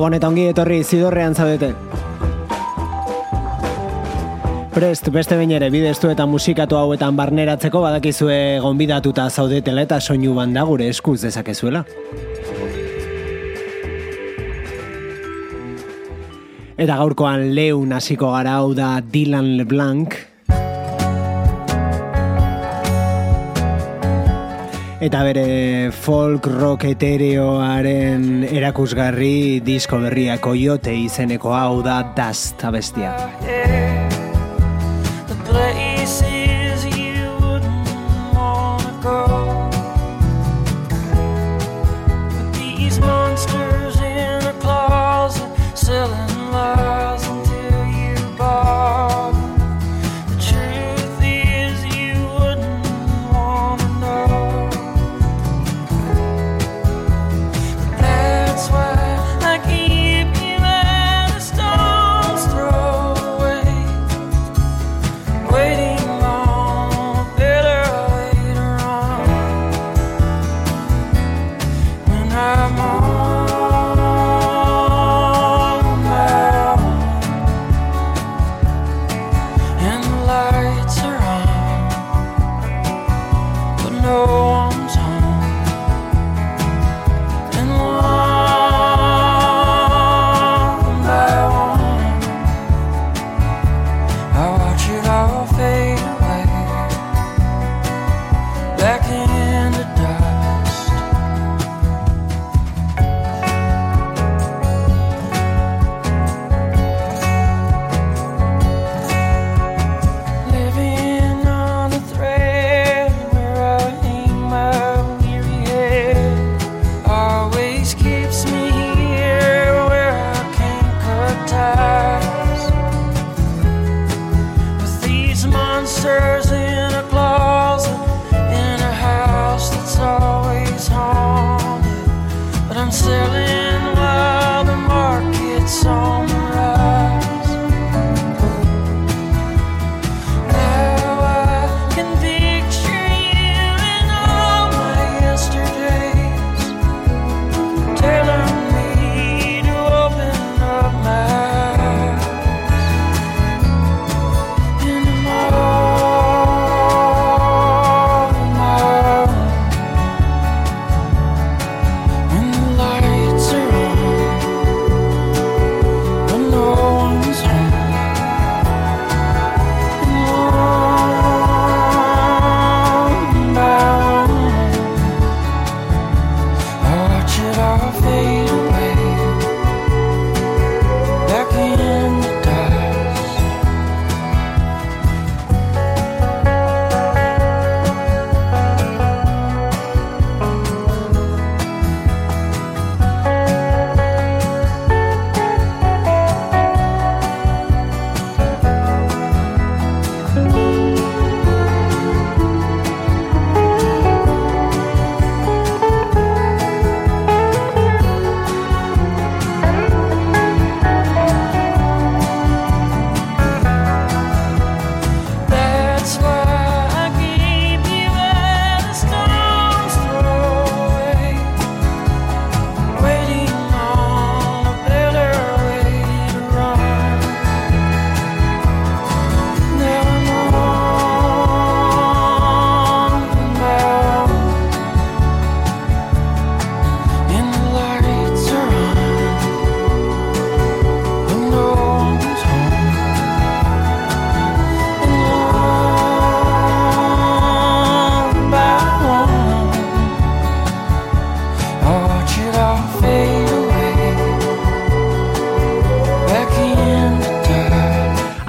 Gabon eta ongi etorri zidorrean zaudete. Prest, beste bain ere, bidestu eta musikatu hauetan barneratzeko badakizue gonbidatuta zaudetela eta soinu banda gure eskuz dezakezuela. Eta gaurkoan leun hasiko gara hau da Dylan LeBlanc, Eta bere folk rock etereoaren erakusgarri disko berria Coyote izeneko hau da Dust abestia.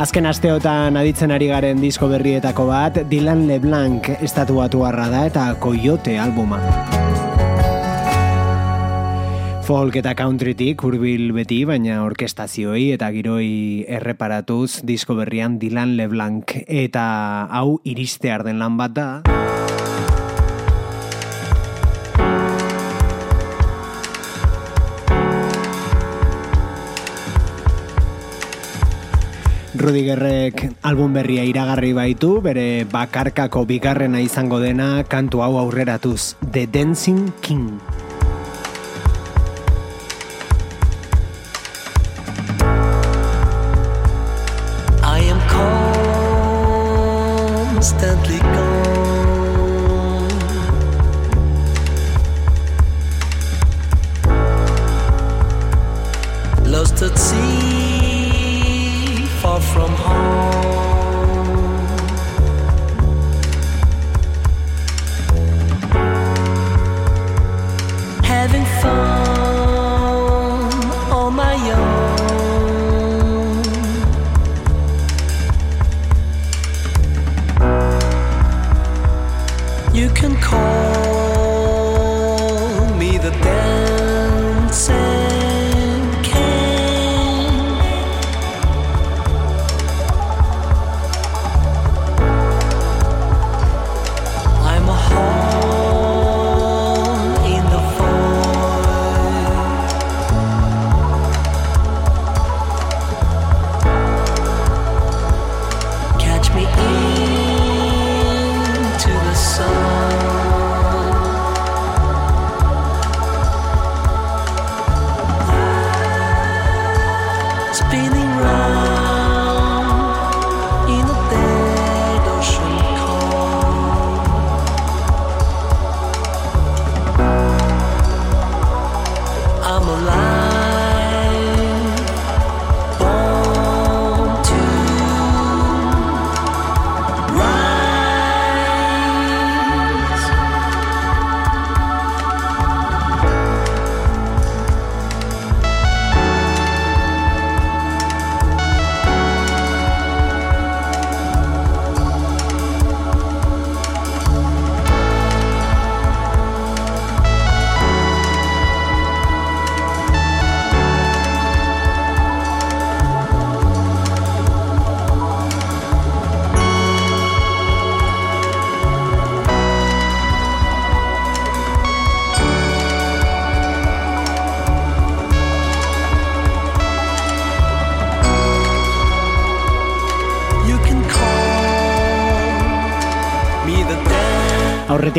Azken asteotan aditzen ari garen disko berrietako bat, Dylan LeBlanc estatuatu harra da eta Coyote albuma. Folk eta countrytik hurbil beti, baina orkestazioi eta giroi erreparatuz disko berrian Dylan LeBlanc. Eta hau iriste arden lan bat da. Rudigerrek album berria iragarri baitu, bere bakarkako bigarrena izango dena kantu hau aurreratuz, The Dancing King.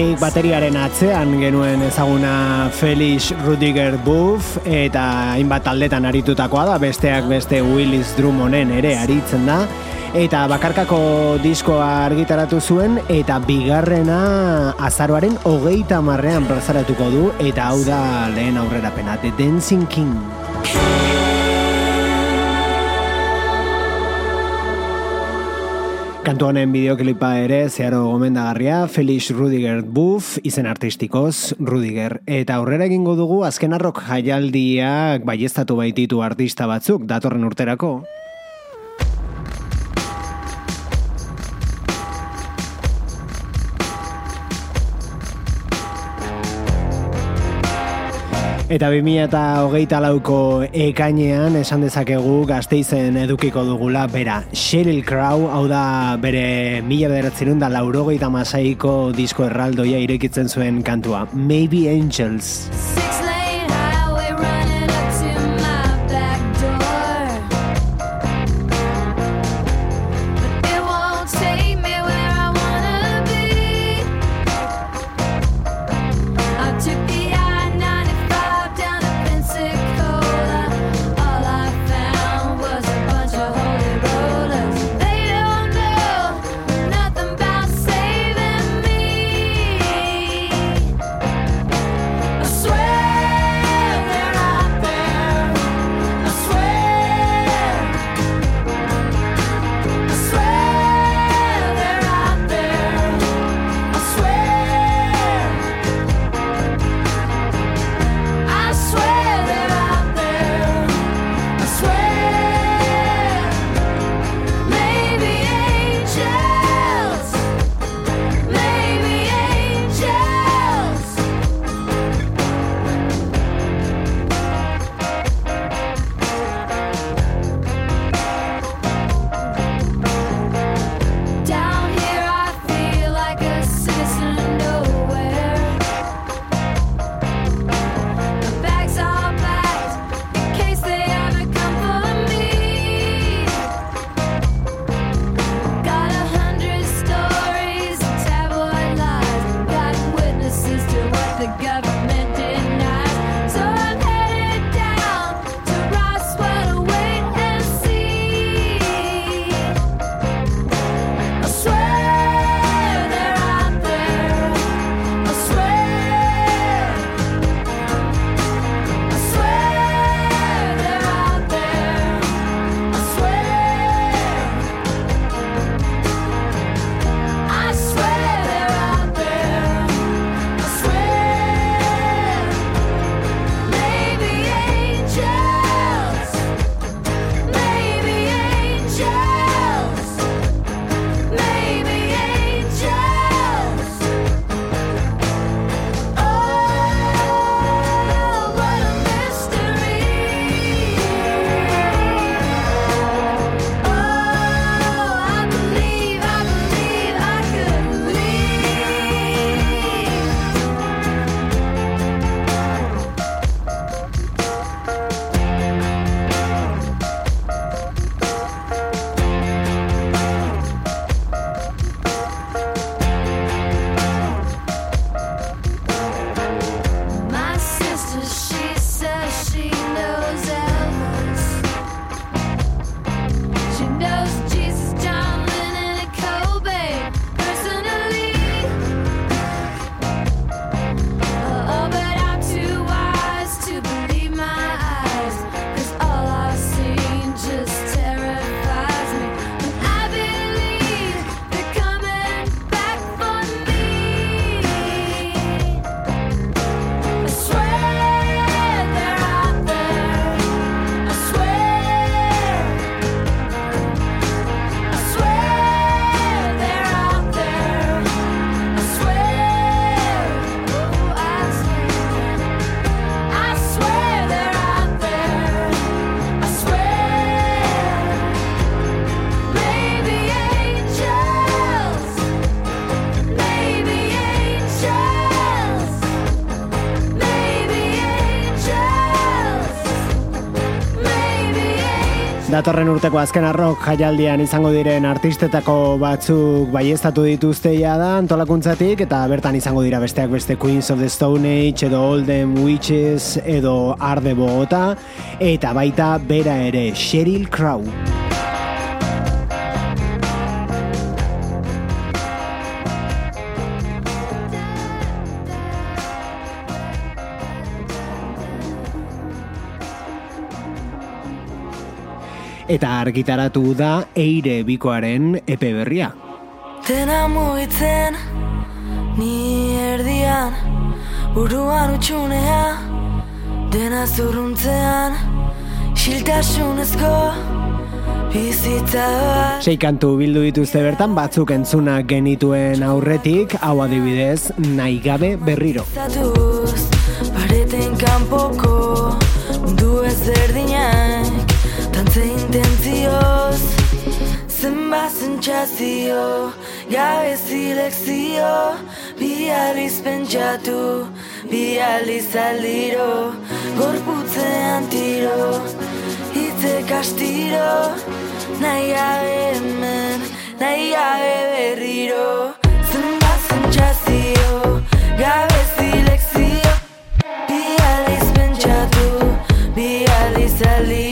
Aurretik bateriaren atzean genuen ezaguna Felix Rudiger Buff eta hainbat taldetan aritutakoa da, besteak beste Willis Drummonden ere aritzen da eta bakarkako diskoa argitaratu zuen eta bigarrena azaroaren hogeita marrean plazaratuko du eta hau da lehen aurrerapena The Dancing King. Kantu honen bideoklipa ere zeharo gomendagarria, Felix Rudiger Buff, izen artistikoz, Rudiger. Eta aurrera egingo dugu, azken arrok jaialdiak baiestatu baititu artista batzuk, datorren urterako. Eta 2000 eta hogeita lauko ekainean esan dezakegu gazteizen edukiko dugula bera. Sheryl Crow, hau da bere mila bederatzen da laurogeita masaiko disko erraldoia irekitzen zuen kantua. Maybe Angels. swear Datorren urteko azken arrok jaialdian izango diren artistetako batzuk baiestatu dituzte da antolakuntzatik eta bertan izango dira besteak beste Queens of the Stone Age edo Olden Witches edo Arde Bogota eta baita bera ere Sheryl Crow. Eta argitaratu da eire bikoaren epe berria. Dena mugitzen, ni erdian, buruan utxunea, dena zurruntzean, xiltasunezko, Sei kantu bildu dituzte bertan batzuk entzuna genituen aurretik, hau adibidez, nahi gabe berriro. Zatuz, pareten kanpoko, du ez erdinak, Tantze intentzioz Zenba zentxazio Gabe zilekzio Bi aliz pentsatu Bi aliz aldiro Gorputzean tiro Itze kastiro Nahi gabe hemen Nahi gabe berriro Zenba zentxazio Gabe zilekzio Bi aliz pentsatu Bi aliz aldiro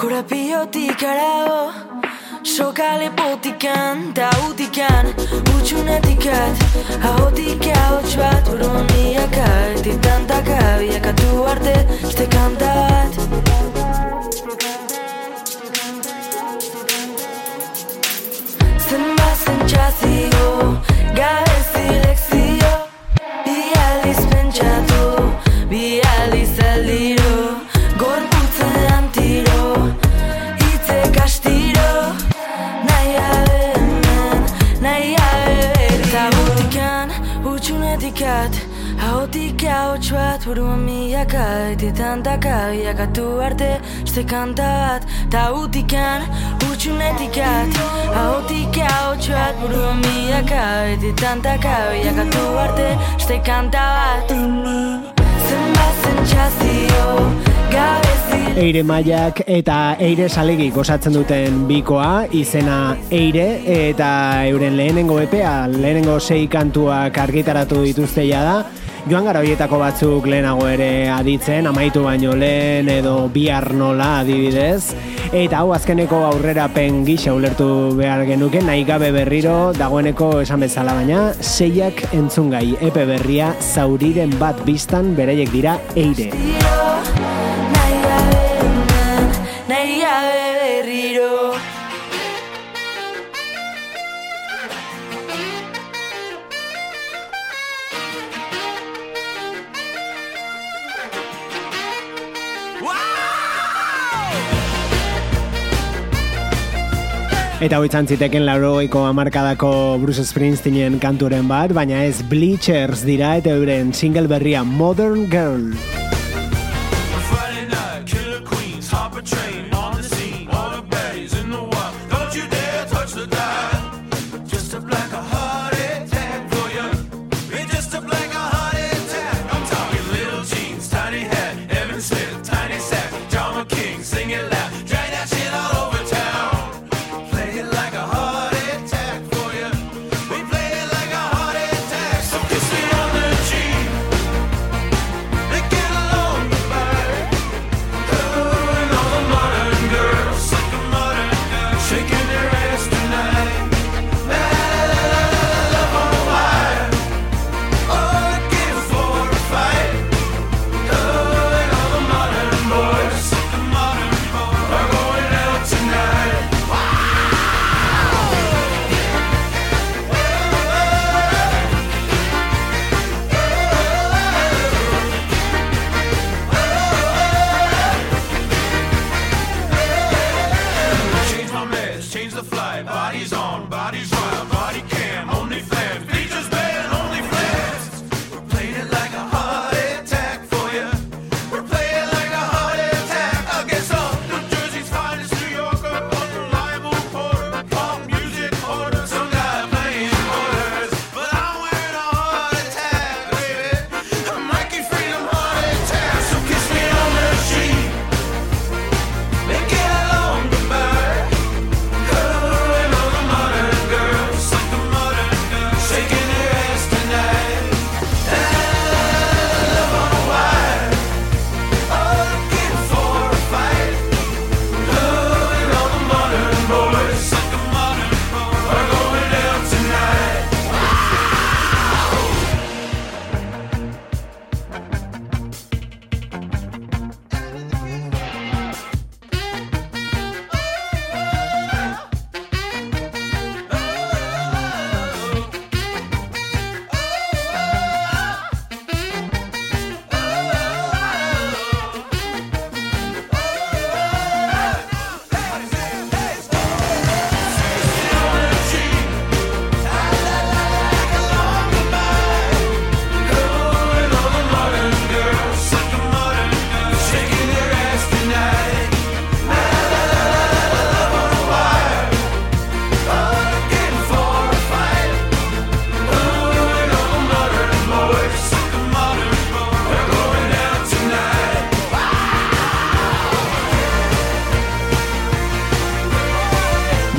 Korapiotik arago Sokale potikan, ta utikan Utsunetikat, ahotik ahots bat Uroniaka, titantaka Biakatu arte, este kanta bat. Zenba zentxazio, gabe zilekzio bat, buruan miaka Etetan taka, biakatu arte Este kanta bat, ta utikan Utxunetikat, ahotik ahots bat Buruan miaka, etetan taka Biakatu arte, este kanta bat gabe zil. Eire Maiak eta Eire Salegi gozatzen duten bikoa, izena Eire, eta euren lehenengo epea, lehenengo sei kantuak argitaratu dituzte da. Joan gara horietako batzuk lehenago ere aditzen, amaitu baino lehen edo bihar nola adibidez. Eta hau azkeneko aurrerapen gisa ulertu behar genuke, nahi gabe berriro dagoeneko esan bezala baina, seiak entzungai epe berria zauriren bat biztan bereiek dira Eire. Nahi gabe nahi gabe Eta hau izan ziteken laurogeiko amarkadako Bruce Springsteenen kanturen bat, baina ez Bleachers dira eta euren single berria Modern Girl.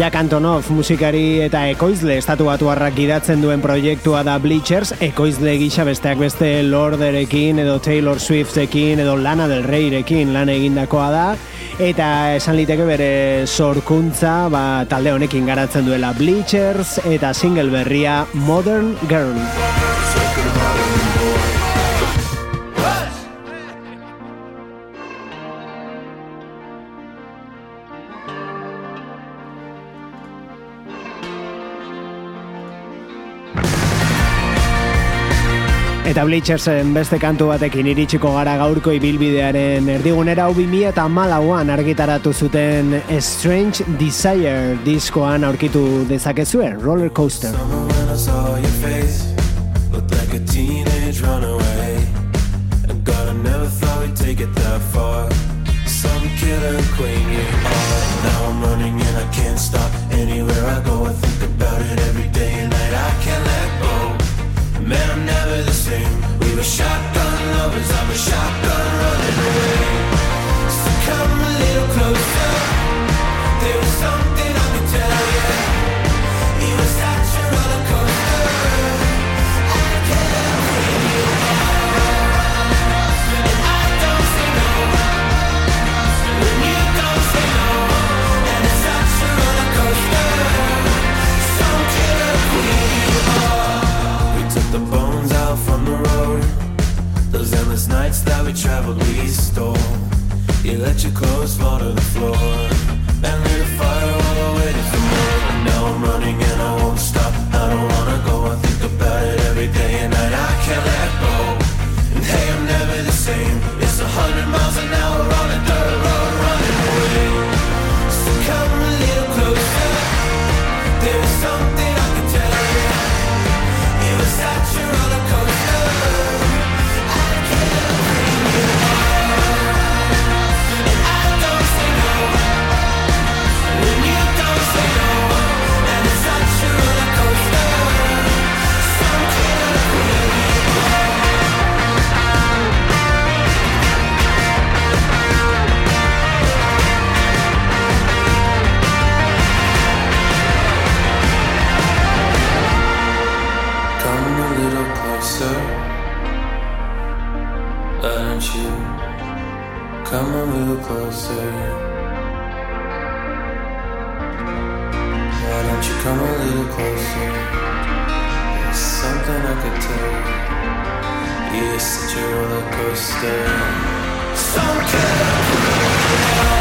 Jack Antonoff musikari eta ekoizle estatu batuarrak gidatzen duen proiektua da Bleachers, ekoizle gisa besteak beste Lorderekin edo Taylor Swiftekin edo Lana del Reyrekin lan egindakoa da eta esan liteke bere sorkuntza ba, talde honekin garatzen duela Bleachers eta single berria Modern Girl. Eta Bleachersen beste kantu batekin iritsiko gara gaurko ibilbidearen erdigunera hau 2008an argitaratu zuten Strange Desire diskoan aurkitu dezakezue Roller Coaster. Some killer queen, yeah. let your clothes fall to the floor. Come a little closer. Why don't you come a little closer? There's something I could tell you. You're such a roller coaster. Some kind of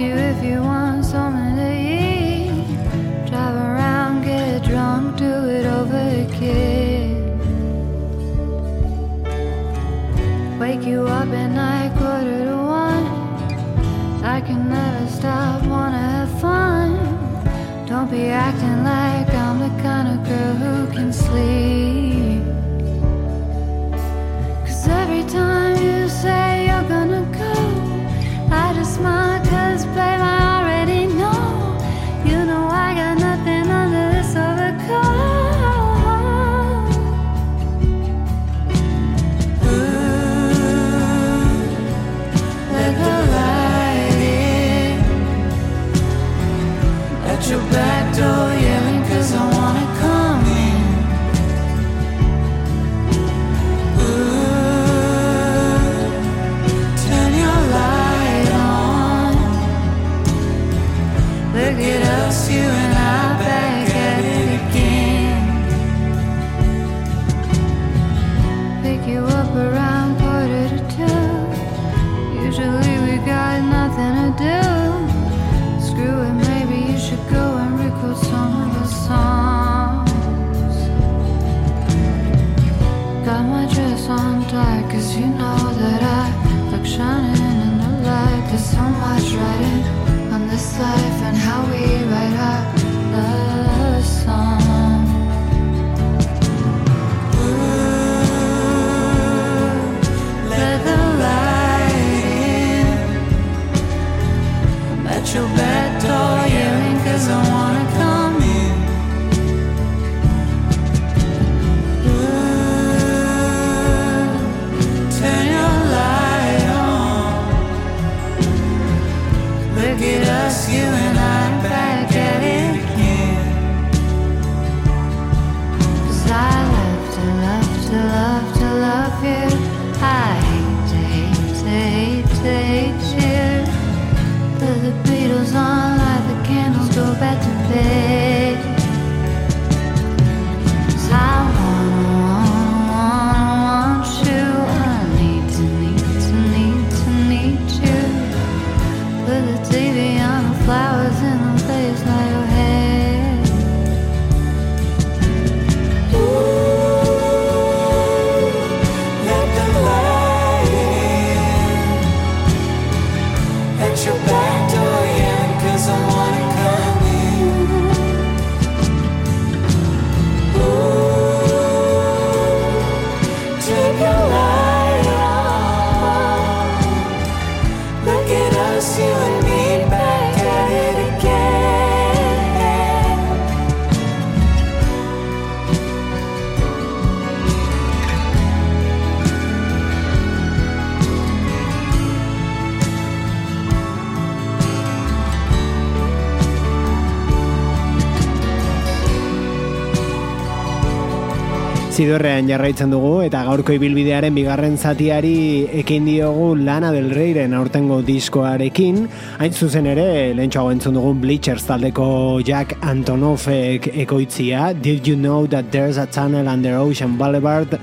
you if you want. on this life and how we Zidorrean jarraitzen dugu eta gaurko ibilbidearen bigarren zatiari ekin diogu Lana del Reyren aurtengo diskoarekin. Hain zuzen ere, lehentxoago entzun dugun Bleachers taldeko Jack Antonoffek ekoitzia Did you know that there's a tunnel under Ocean Boulevard?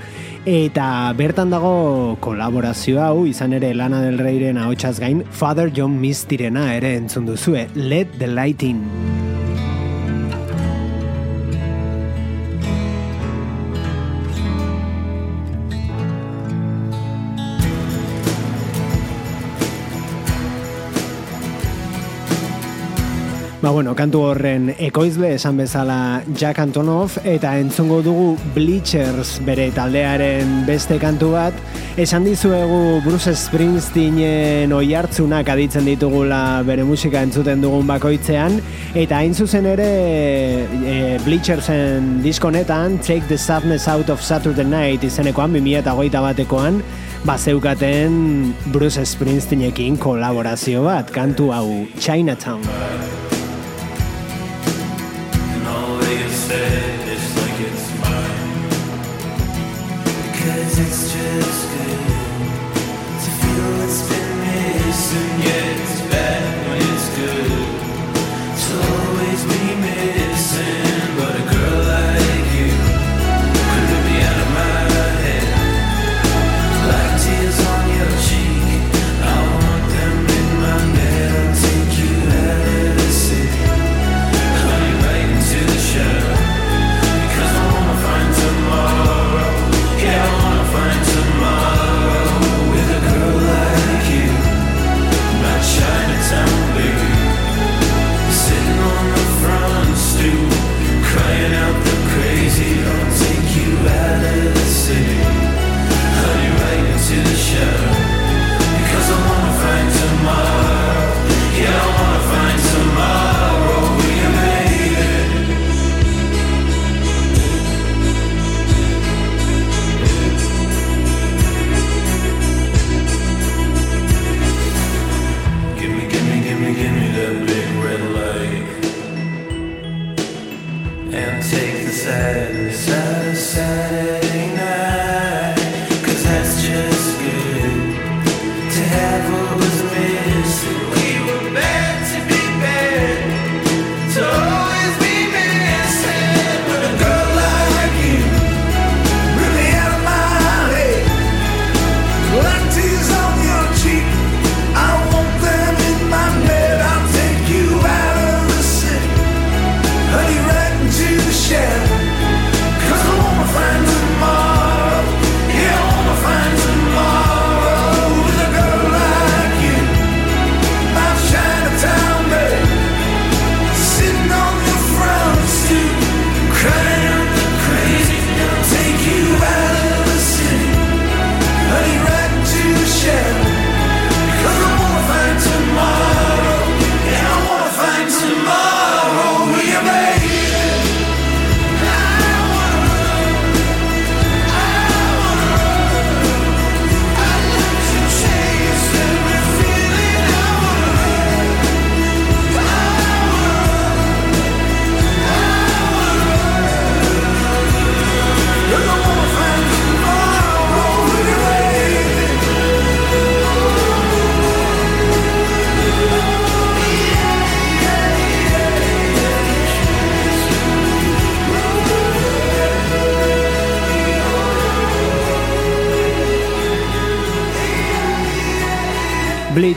Eta bertan dago kolaborazio hau, izan ere Lana del Reyren ahotsaz gain, Father John Mistirena ere entzun duzue, Let the Light In. Ba bueno, kantu horren ekoizle esan bezala Jack Antonoff eta entzungo dugu Bleachers bere taldearen beste kantu bat. Esan dizuegu Bruce Springsteenen oi hartzunak aditzen ditugula bere musika entzuten dugun bakoitzean eta hain zuzen ere e, Bleachersen diskonetan Take the Sadness Out of Saturday Night izenekoan 2008 batekoan bazeukaten Bruce Springsteenekin kolaborazio bat kantu hau Chinatown.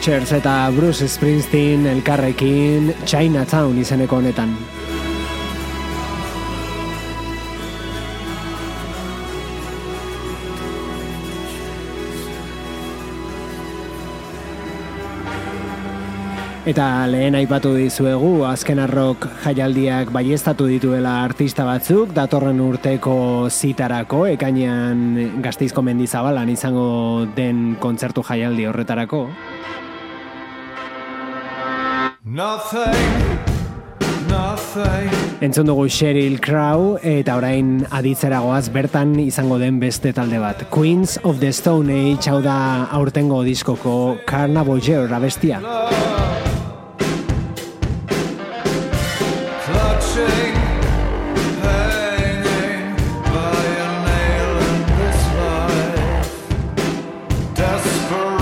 Richards eta Bruce Springsteen elkarrekin Chinatown izeneko honetan. Eta lehen aipatu dizuegu azken arrok jaialdiak baiestatu dituela artista batzuk datorren urteko zitarako ekainean Gasteizko Mendizabalan izango den kontzertu jaialdi horretarako. Nothing, nothing. Entzun dugu Sheryl Crow eta orain aditzeragoaz bertan izango den beste talde bat. Queens of the Stone Age hau da aurtengo diskoko Carnavoyer abestia. Desperate.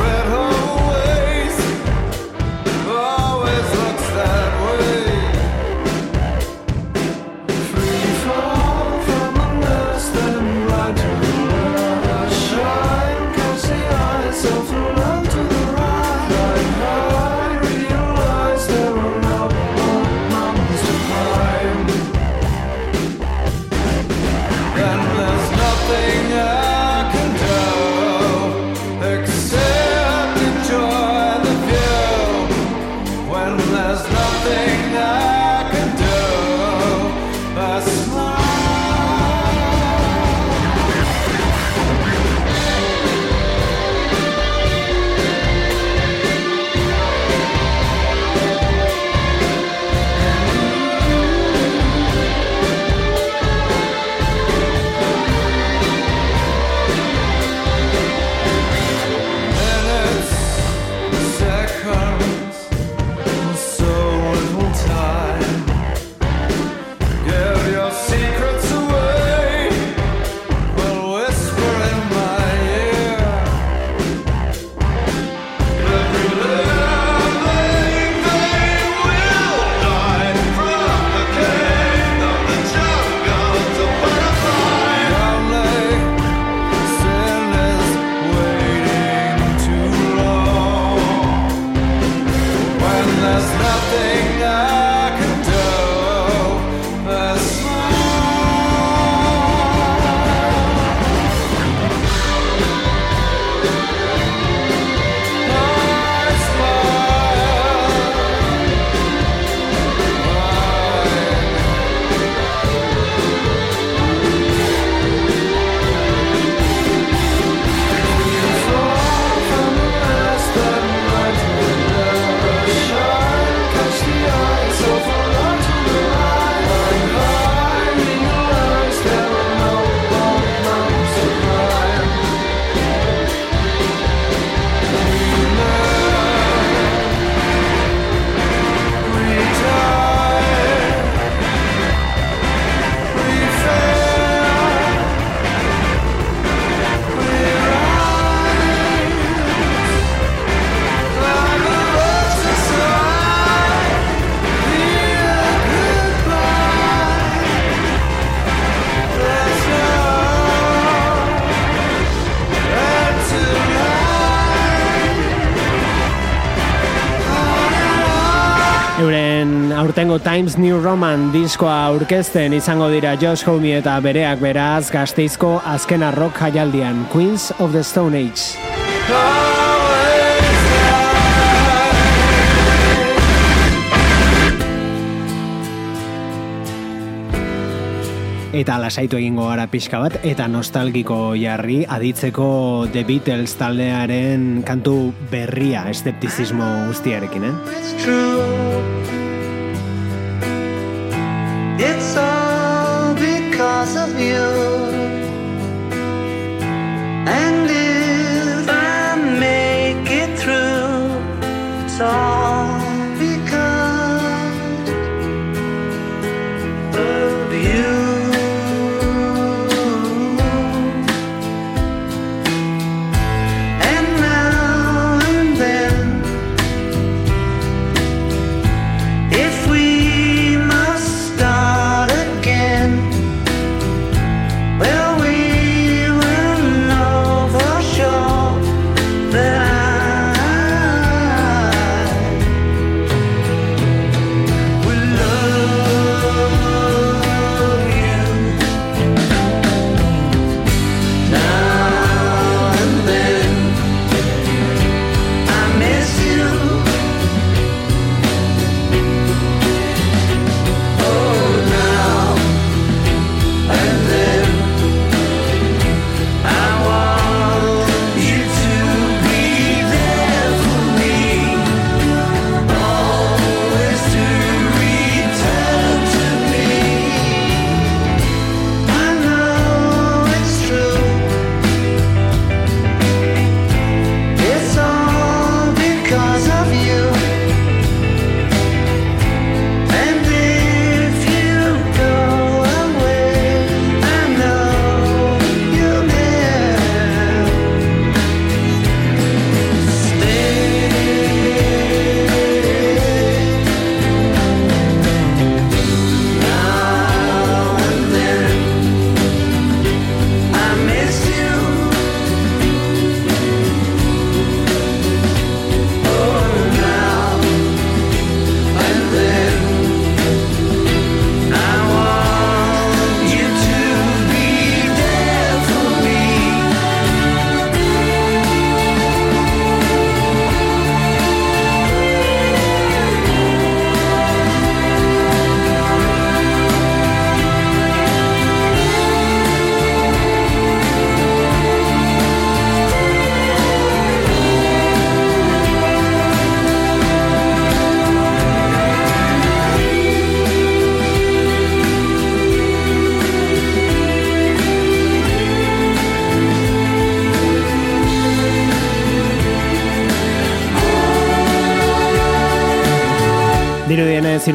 Times New Roman diskoa aurkezten izango dira Josh Homme eta bereak beraz gazteizko azkena rock jaialdian Queens of the Stone Age. Eta lasaitu egingo gara pixka bat, eta nostalgiko jarri aditzeko The Beatles taldearen kantu berria esteptizismo guztiarekin, eh? It's true. You.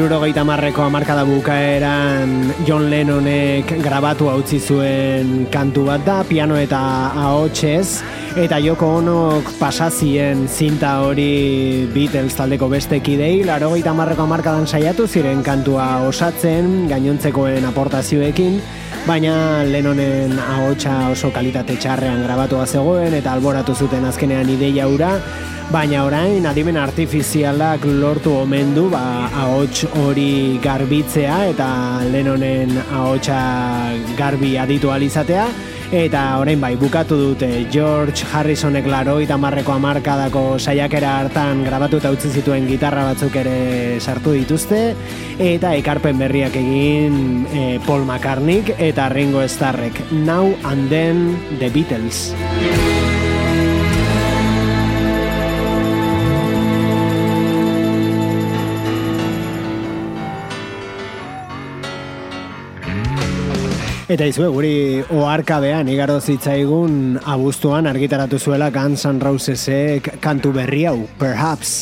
Dirudienez, iruro geita marreko amarkada bukaeran John Lennonek grabatu utzi zuen kantu bat da, piano eta ahotsez, eta Joko Onok pasazien zinta hori Beatles taldeko beste kidei, laro geita marreko amarkadan saiatu ziren kantua osatzen, gainontzekoen aportazioekin, baina Lennonen ahotsa oso kalitate txarrean grabatua zegoen eta alboratu zuten azkenean ideia hura, baina orain adimen artifizialak lortu omen du ba, ahots hori garbitzea eta Lennonen ahotsa garbi aditu alizatea eta orain bai bukatu dute George Harrisonek laro eta marreko amarkadako saiakera hartan grabatu eta utzi zituen gitarra batzuk ere sartu dituzte. Eta ekarpen berriak egin eh, Paul McCartneyk eta Ringo Starrek. Now and Then The Beatles Eta izue, guri oarkabean igaro zitzaigun abuztuan argitaratu zuela Guns N' Rosesek kantu berri hau, Perhaps.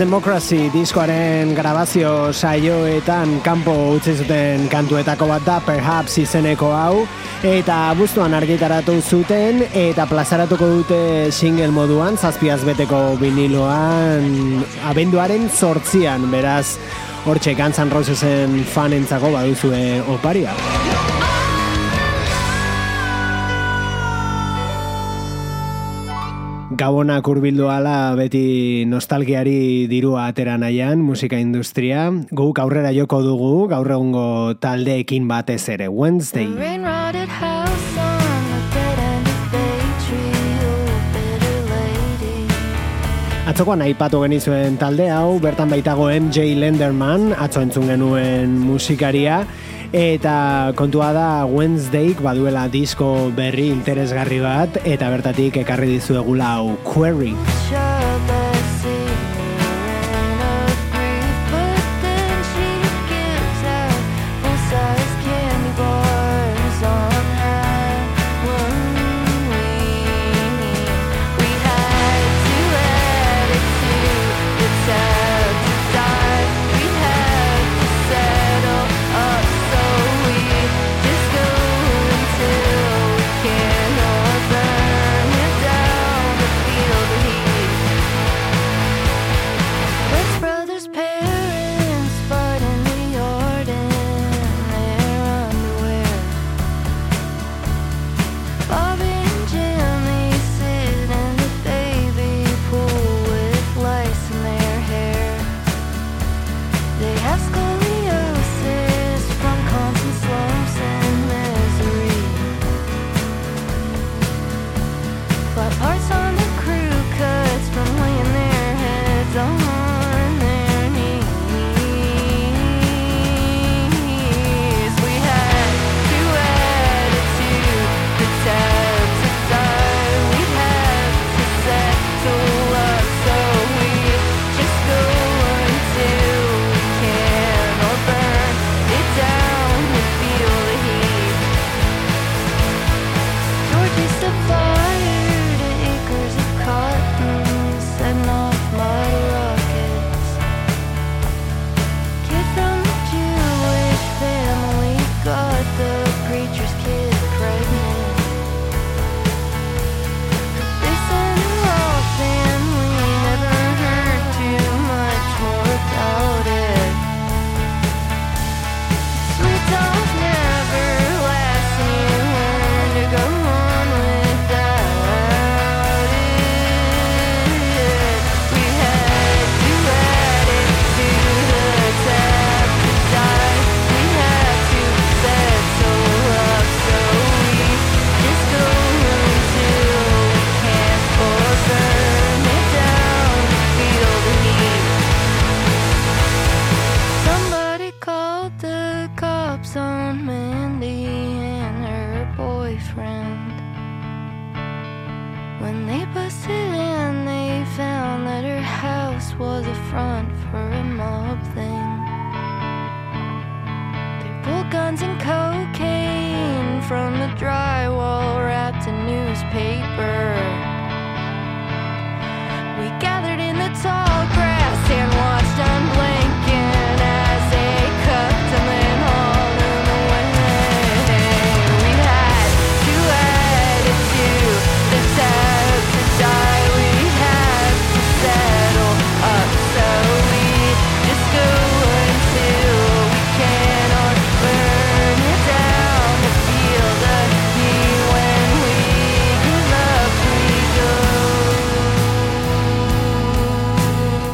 Democracy diskoaren grabazio saioetan kanpo utzi zuten kantuetako bat da Perhaps izeneko hau eta abuztuan argitaratu zuten eta plazaratuko dute single moduan zazpiaz beteko viniloan abenduaren sortzian beraz hortxe Guns N' Rosesen fanentzako baduzue oparia. Gabonak urbildu ala beti nostalgiari dirua atera nahian, musika industria. Guk aurrera joko dugu, gaur egungo taldeekin batez ere, Wednesday. Atzokoan aipatu genizuen talde hau, bertan baitago MJ Lenderman, atzo entzun genuen musikaria, eta kontua da Wednesdayk baduela disko berri interesgarri bat eta bertatik ekarri dizuegula hau Query.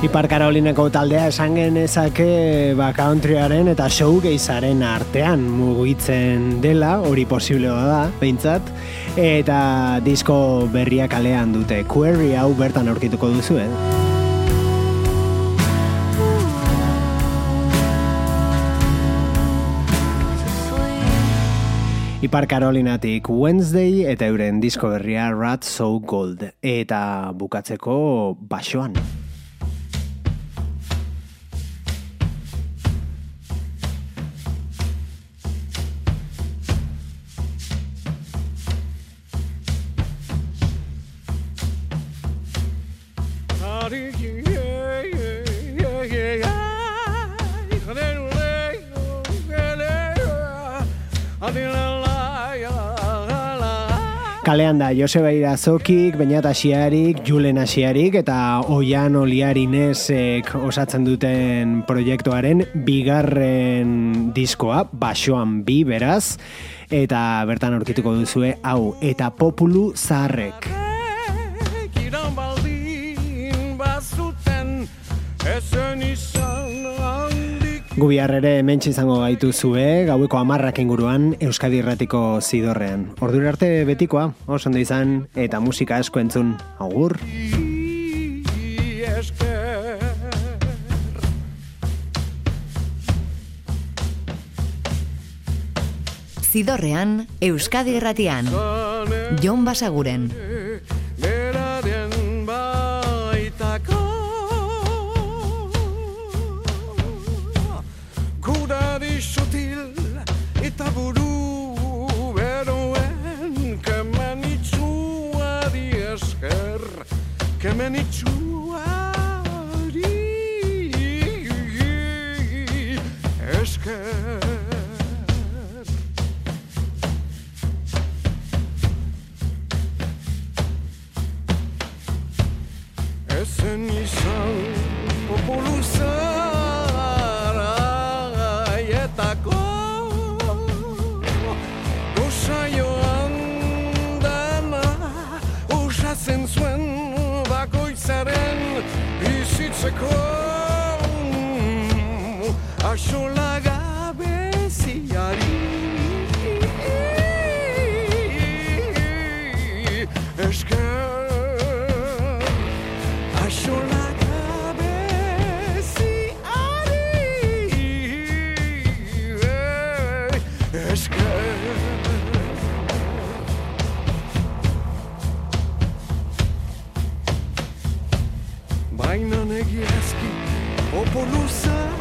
Ipar Karolinako taldea esan genezake ba, countryaren eta showgeizaren artean mugitzen dela, hori posible da, behintzat, eta disko berria kalean dute. Query hau bertan aurkituko duzu, eh? Ipar Karolinatik Wednesday eta euren disko berria Rat So Gold eta bukatzeko basoan. Kalean da Joseba Irazokik, Beñat Asiarik, Julen Asiarik eta Oian Oliarinezek osatzen duten proiektuaren bigarren diskoa, basoan bi beraz, eta bertan aurkituko duzue hau, eta populu zaharrek. Iran baldin bazuten handik Gu bihar ere hementxe izango gaituzue, gaueko amarrak inguruan Euskadi Irratiko zidorrean. Ordura arte betikoa, oso ondo izan, eta musika asko entzun. Agur! Zidorrean, Euskadi Irratian. Jon Basaguren. Kemenitzuari esker Aşk Ô poluição.